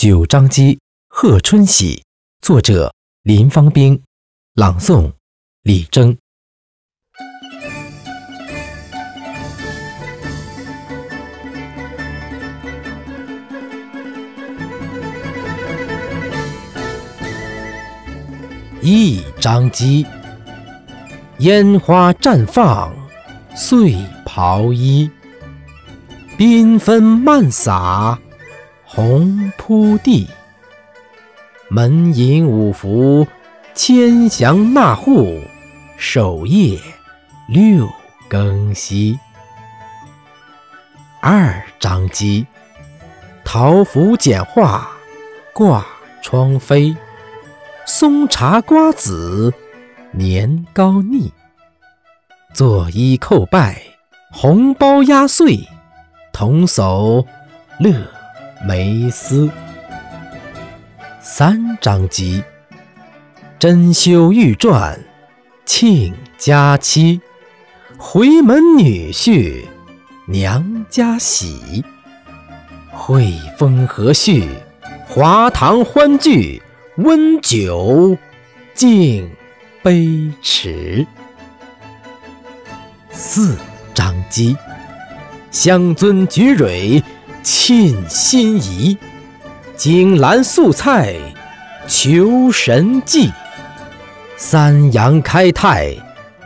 九章鸡，贺春喜。作者：林芳兵。朗诵：李征。一张机，烟花绽放，碎袍衣，缤纷漫洒，红铺地。门迎五福，千祥纳户，守夜六更息。二张机，桃符简化，挂窗飞。松茶瓜子，年糕腻。作揖叩拜，红包压岁，童叟乐梅丝。三张机，珍馐玉馔，庆佳期。回门女婿，娘家喜。会风和煦，华堂欢聚。温酒敬杯迟，四张机，香樽举蕊沁心怡，锦兰素菜求神迹，三阳开泰，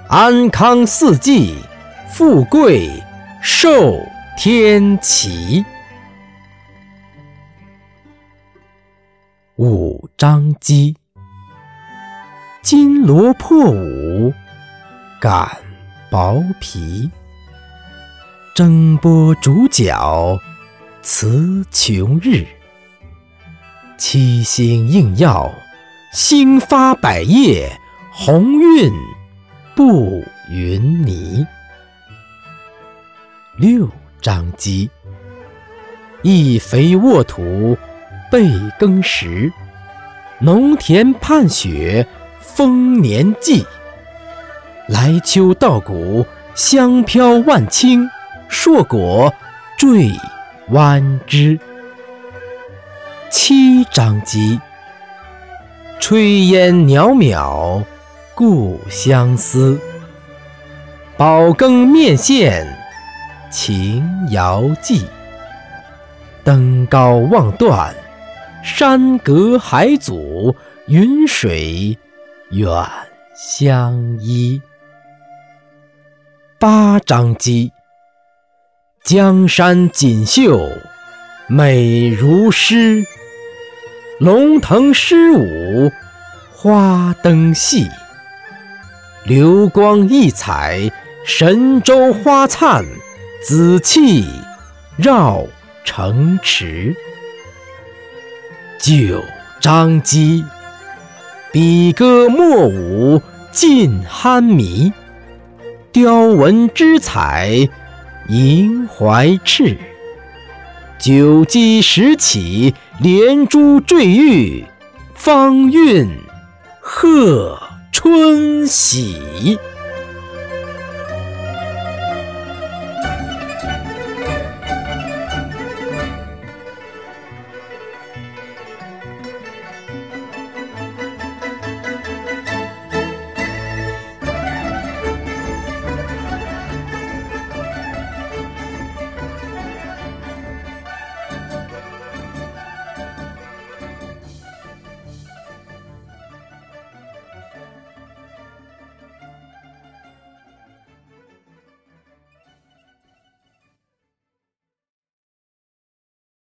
安康四季，富贵寿天齐。五张机，金罗破五，擀薄皮。蒸波煮饺，辞穷日。七星应耀，星发百叶，鸿运布云霓。六张机，一肥沃土。备耕时，农田盼雪，丰年祭。来秋稻谷，香飘万顷，硕果缀弯枝。七张机，炊烟袅袅，故乡思。宝羹面线，情遥寄。登高望断。山隔海阻，云水远相依。八张机，江山锦绣，美如诗。龙腾狮舞，花灯戏。流光溢彩，神州花灿，紫气绕城池。九张机，比歌墨舞尽酣迷。雕纹织彩银怀赤。九机十起，连珠坠玉，方韵贺春喜。